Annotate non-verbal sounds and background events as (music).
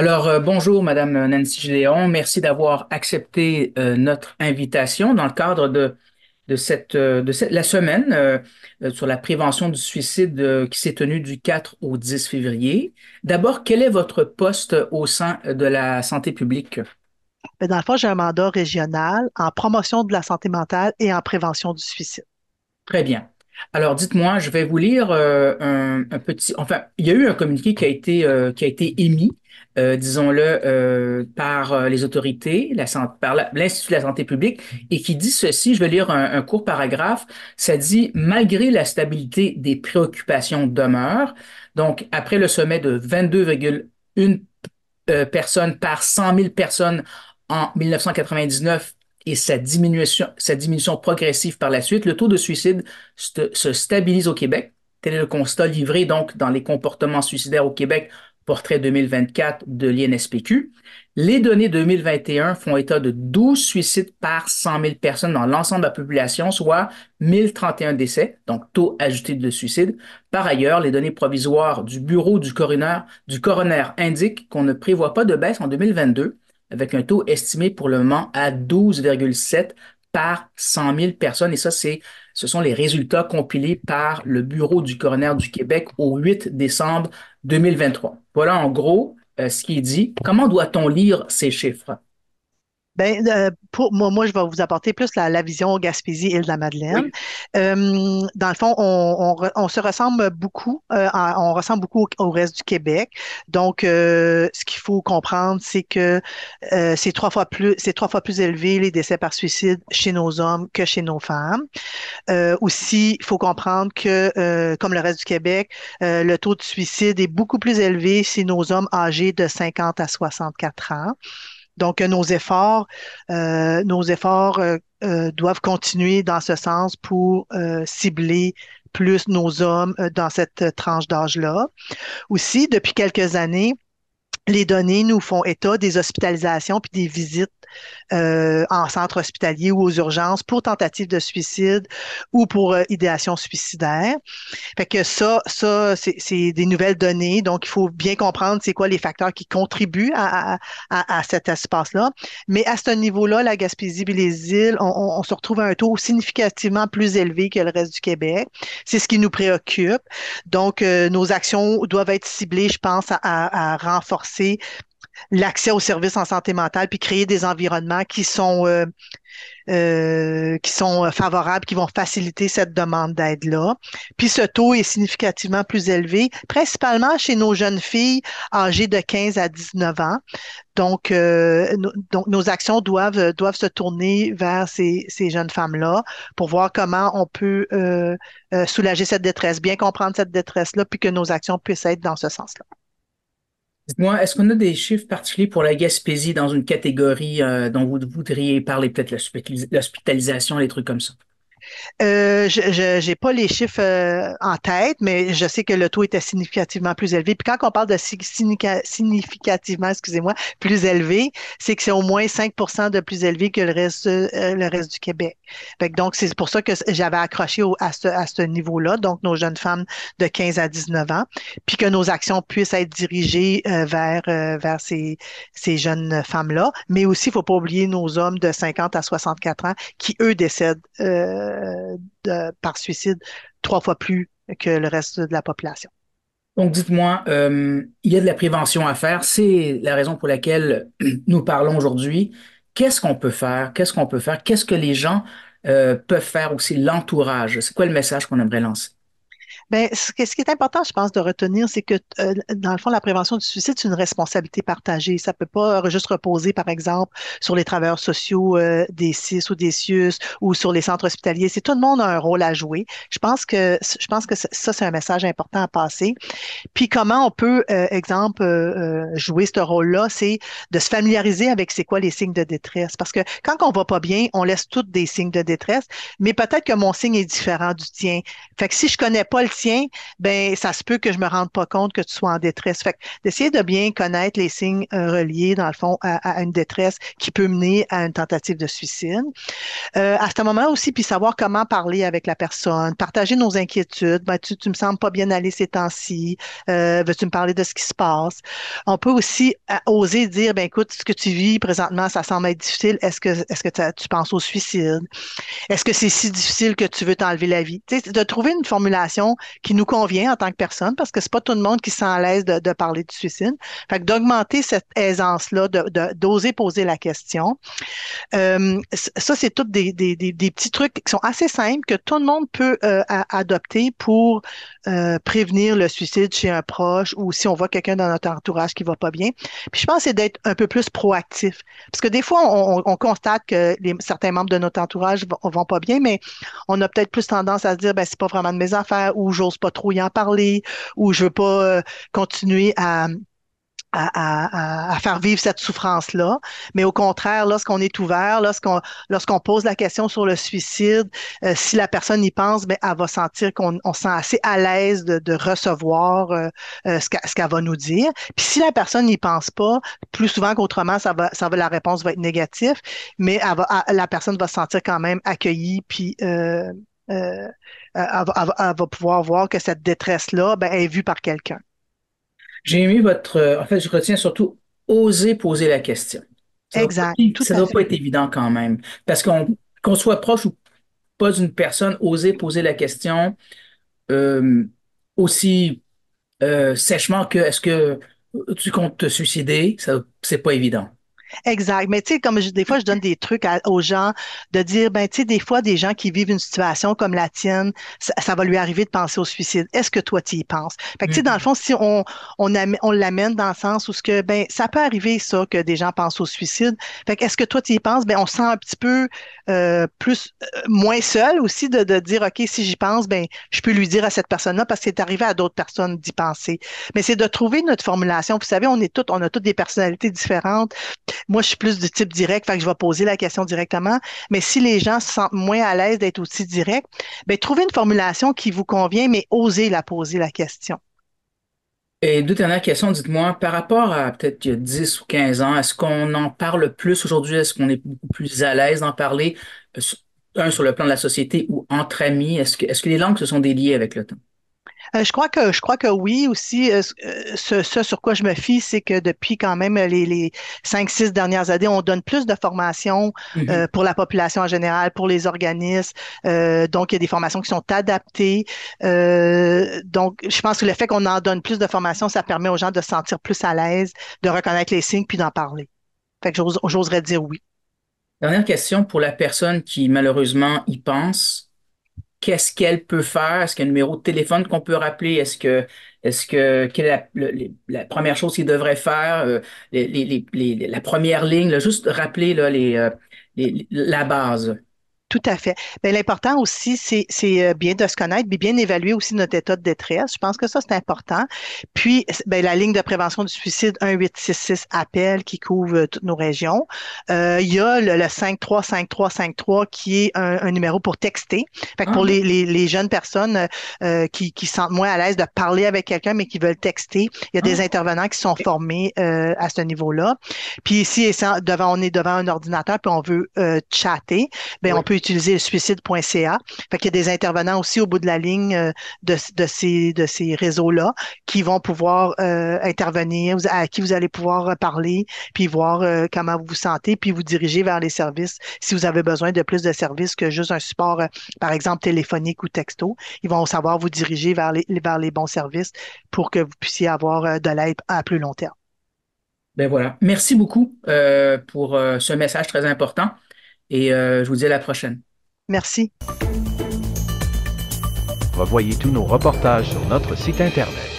Alors, euh, bonjour, Madame Nancy Géléon. Merci d'avoir accepté euh, notre invitation dans le cadre de, de, cette, euh, de cette, la semaine sur la prévention du suicide qui s'est tenue du 4 au 10 février. D'abord, quel est votre poste au sein de la santé publique? Ben, Dans le fond, j'ai un mandat régional en promotion de la santé mentale et en prévention du suicide. Très bien. Alors, dites-moi, je vais vous lire euh, un, petit. Enfin, il y a eu un communiqué qui a été, euh, émis, euh, disons-le, par les autorités, par l'Institut de la santé publique, et qui dit ceci. Je vais lire un, court paragraphe. Ça dit, malgré la stabilité des préoccupations demeure. Donc, après le sommet de 22,1 euh, personnes par 100 000 personnes en 1999 et sa diminution, sa diminution progressive par la suite, le taux de suicide se stabilise au Québec. Tel est le constat livré donc dans les comportements suicidaires au Québec, portrait 2024 de l'INSPQ. Les données 2021 font état de 12 suicides par 100 000 personnes dans l'ensemble de la population, soit 1031 décès, donc taux ajusté de suicide. Par ailleurs, les données provisoires du bureau du coroner, du coroner indiquent qu'on ne prévoit pas de baisse en 2022, avec un taux estimé pour le moment à 12,7 par 100 000 personnes. Et ça, c'est, ce sont les résultats compilés par le bureau du coroner du Québec au 8 décembre 2023. Voilà en gros euh, ce qui dit. Comment doit-on lire ces chiffres? Ben, euh, pour moi, moi, je vais vous apporter plus la, la vision Gaspésie-Île-de-la-Madeleine. Oui. Euh, dans le fond, on, on, on se ressemble beaucoup, euh, on ressemble beaucoup au, au reste du Québec. Donc, euh, ce qu'il faut comprendre, c'est que euh, c'est trois fois plus, c'est trois fois plus élevé les décès par suicide chez nos hommes que chez nos femmes. Euh, aussi, il faut comprendre que, euh, comme le reste du Québec, euh, le taux de suicide est beaucoup plus élevé chez nos hommes âgés de 50 à 64 ans. Donc, euh, nos efforts, euh, nos efforts euh, doivent continuer dans ce sens pour cibler plus nos hommes dans cette tranche d'âge-là. Aussi, depuis quelques années, les données nous font état des hospitalisations puis des visites euh, en centre hospitalier ou aux urgences pour tentative de suicide ou pour euh, idéation suicidaire. Fait que ça, ça, c'est des nouvelles données. Donc, il faut bien comprendre c'est quoi les facteurs qui contribuent à, cet espace-là. Mais à ce niveau-là, la Gaspésie et les îles, on, se retrouve à un taux significativement plus élevé que le reste du Québec. C'est ce qui nous préoccupe. Donc, euh, nos actions doivent être ciblées, je pense, à, à- l'accès aux services en santé mentale, puis créer des environnements qui sont euh, euh, qui sont favorables, qui vont faciliter cette demande d'aide-là. Puis ce taux est significativement plus élevé, principalement chez nos jeunes filles âgées de 15 à 19 ans. Donc, euh, donc nos actions doivent, doivent se tourner vers ces, ces jeunes femmes-là pour voir comment on peut soulager cette détresse, bien comprendre cette détresse-là, puis que nos actions puissent être dans ce sens-là. Dites-moi, est-ce qu'on a des chiffres particuliers pour la Gaspésie dans une catégorie euh, dont vous voudriez parler, peut-être l'hospitalis- l'hospitalisation, les trucs comme ça? Euh, je n'ai pas les chiffres euh, en tête, mais je sais que le taux était significativement plus élevé. Puis quand on parle de si- significa- significativement, excusez-moi, plus élevé, c'est que c'est au moins 5% de plus élevé que le reste, euh, le reste du Québec. Fait que donc, c'est pour ça que j'avais accroché au- à ce, à ce niveau-là, donc nos jeunes femmes de 15 à 19 ans, puis que nos actions puissent être dirigées euh, vers, euh, vers ces, ces jeunes femmes-là. Mais aussi, il ne faut pas oublier nos hommes de 50 à 64 ans qui, eux, décèdent. euh, de- par suicide trois fois plus que le reste de la population. Donc, dites-moi, euh, il y a de la prévention à faire. C'est la raison pour laquelle (clears throat) nous parlons aujourd'hui. Qu'est-ce qu'on peut faire? Qu'est-ce qu'on peut faire? Qu'est-ce que les gens euh, peuvent faire aussi, l'entourage? C'est quoi le message qu'on aimerait lancer? Ben, ce qui est important, je pense, de retenir, c'est que, euh, dans le fond, la prévention du suicide, c'est une responsabilité partagée. Ça peut pas juste reposer, par exemple, sur les travailleurs sociaux euh, des CIS ou des CIUS ou sur les centres hospitaliers. C'est tout le monde a un rôle à jouer. Je pense que, je pense que ça, c'est un message important à passer. Puis comment on peut, euh, exemple, euh, euh, jouer ce rôle-là, c'est de se familiariser avec c'est quoi les signes de détresse. Parce que quand on va pas bien, on laisse toutes des signes de détresse, mais peut-être que mon signe est différent du tien. Fait que si je connais pas le tien, ben ça se peut que je me rende pas compte que tu sois en détresse. Fait d'essayer de bien connaître les signes euh, reliés, dans le fond, à, une détresse qui peut mener à une tentative de suicide. Euh, à ce moment-là aussi, puis savoir comment parler avec la personne, partager nos inquiétudes. Ben, tu, tu me sembles pas bien aller ces temps-ci. Euh, veux-tu me parler de ce qui se passe? On peut aussi oser dire, ben écoute, ce que tu vis présentement, ça semble être difficile. Est-ce que, est-ce que tu penses au suicide? Est-ce que c'est si difficile que tu veux t'enlever la vie? Tu sais, de trouver une formulation qui nous convient en tant que personne, parce que c'est pas tout le monde qui se sent à l'aise de, de parler du suicide. Fait que d'augmenter cette aisance-là, de, d'oser poser la question. Euh, ça, c'est tous des, des, des, petits trucs qui sont assez simples que tout le monde peut euh, adopter pour euh, prévenir le suicide chez un proche ou si on voit quelqu'un dans notre entourage qui va pas bien. Puis je pense c'est d'être un peu plus proactif. Parce que des fois, on, on constate que certains membres de notre entourage vont, vont pas bien, mais on a peut-être plus tendance à se dire, ben, c'est pas vraiment de mes affaires ou j'ose pas trop y en parler ou je veux pas euh, continuer à, à, faire vivre cette souffrance-là. Mais au contraire, lorsqu'on est ouvert, lorsqu'on lorsqu'on pose la question sur le suicide, euh, si la personne y pense, ben, elle va sentir qu'on on sent assez à l'aise de, de recevoir euh, euh, ce qu'elle va nous dire. Puis si la personne n'y pense pas, plus souvent qu'autrement, ça va, ça va, la réponse va être négative, mais elle va, la personne va se sentir quand même accueillie, puis elle, va, pouvoir voir que cette détresse-là ben, est vue par quelqu'un. J'ai aimé votre. Euh, en fait, je retiens surtout oser poser la question. Ça exact. ça ne doit pas être évident quand même. Parce qu'on soit proche ou pas d'une personne, oser poser la question euh, aussi euh, sèchement que est-ce que tu comptes te suicider, c'est pas évident. Exact. Mais tu sais, comme des fois, je donne des trucs aux gens de dire, ben, tu sais, des fois, des gens qui vivent une situation comme la tienne, ça, va lui arriver de penser au suicide. Est-ce que toi, tu y penses? Fait que, tu sais, dans le mm-hmm. fond, si on, on, on l'amène dans le sens où ce que, ben, ça peut arriver, ça, que des gens pensent au suicide. Fait que, est-ce que toi, tu y penses? Ben, on se sent un petit peu euh, plus, euh, moins seul aussi de, de dire, OK, si j'y pense, ben, je peux lui dire à cette personne-là parce que c'est arrivé à d'autres personnes d'y penser. Mais c'est de trouver notre formulation. Vous savez, on est toutes, on a toutes des personnalités différentes. Moi, je suis plus du type direct, je vais poser la question directement. Mais si les gens se sentent moins à l'aise d'être aussi direct, ben, trouvez une formulation qui vous convient, mais osez la poser la question. Et deux dernières questions, dites-moi, par rapport à peut-être il y a 10 ou 15 ans, est-ce qu'on en parle plus aujourd'hui? Est-ce qu'on est beaucoup plus à l'aise d'en parler, euh, un sur le plan de la société ou entre amis? Est-ce que, est-ce que les langues se sont déliées avec le temps? Euh, je crois que je crois que oui aussi. Euh, euh, ce, sur quoi je me fie, c'est que depuis quand même les, les cinq, six dernières années, on donne plus de formations mm-hmm. pour la population en général, pour les organismes. donc, il y a des formations qui sont adaptées. donc, je pense que le fait qu'on en donne plus de formations, ça permet aux gens de se sentir plus à l'aise, de reconnaître les signes puis d'en parler. Fait que j'oserais dire oui. Dernière question pour la personne qui malheureusement y pense qu'est-ce qu'elle peut faire? Est-ce qu'il y a un numéro de téléphone qu'on peut rappeler? Est-ce que, est-ce que, quelle est la, première chose qu'il devrait faire? Euh, la première ligne, juste rappeler là, euh, les, la base? Tout à fait. Mais l'important aussi, c'est, euh, bien de se connaître, mais bien évaluer aussi notre état de détresse. Je pense que ça, c'est important. Puis, ben, la ligne de prévention du suicide 1866 appel qui couvre euh, toutes nos régions. Euh, il y a le, le 535353 qui est un, numéro pour texter. Fait que pour ah. les, les, les, jeunes personnes qui, qui sentent moins à l'aise de parler avec quelqu'un, mais qui veulent texter, il y a des ah. intervenants qui sont formés à ce niveau-là. Puis ici, devant, on est devant un ordinateur, puis on veut chatter, ben, on peut utiliser le suicide.ca. Fait qu'il y a des intervenants aussi au bout de la ligne euh, de, ces, de ces réseaux-là qui vont pouvoir euh, intervenir, à qui vous allez pouvoir parler, puis voir euh, comment vous vous sentez, puis vous diriger vers les services si vous avez besoin de plus de services que juste un support, par exemple, téléphonique ou texto. Ils vont savoir vous diriger vers les, vers les bons services pour que vous puissiez avoir de l'aide à plus long terme. Ben voilà. Merci beaucoup pour ce message très important. Et euh, je vous dis à la prochaine. Merci. Revoyez tous nos reportages sur notre site Internet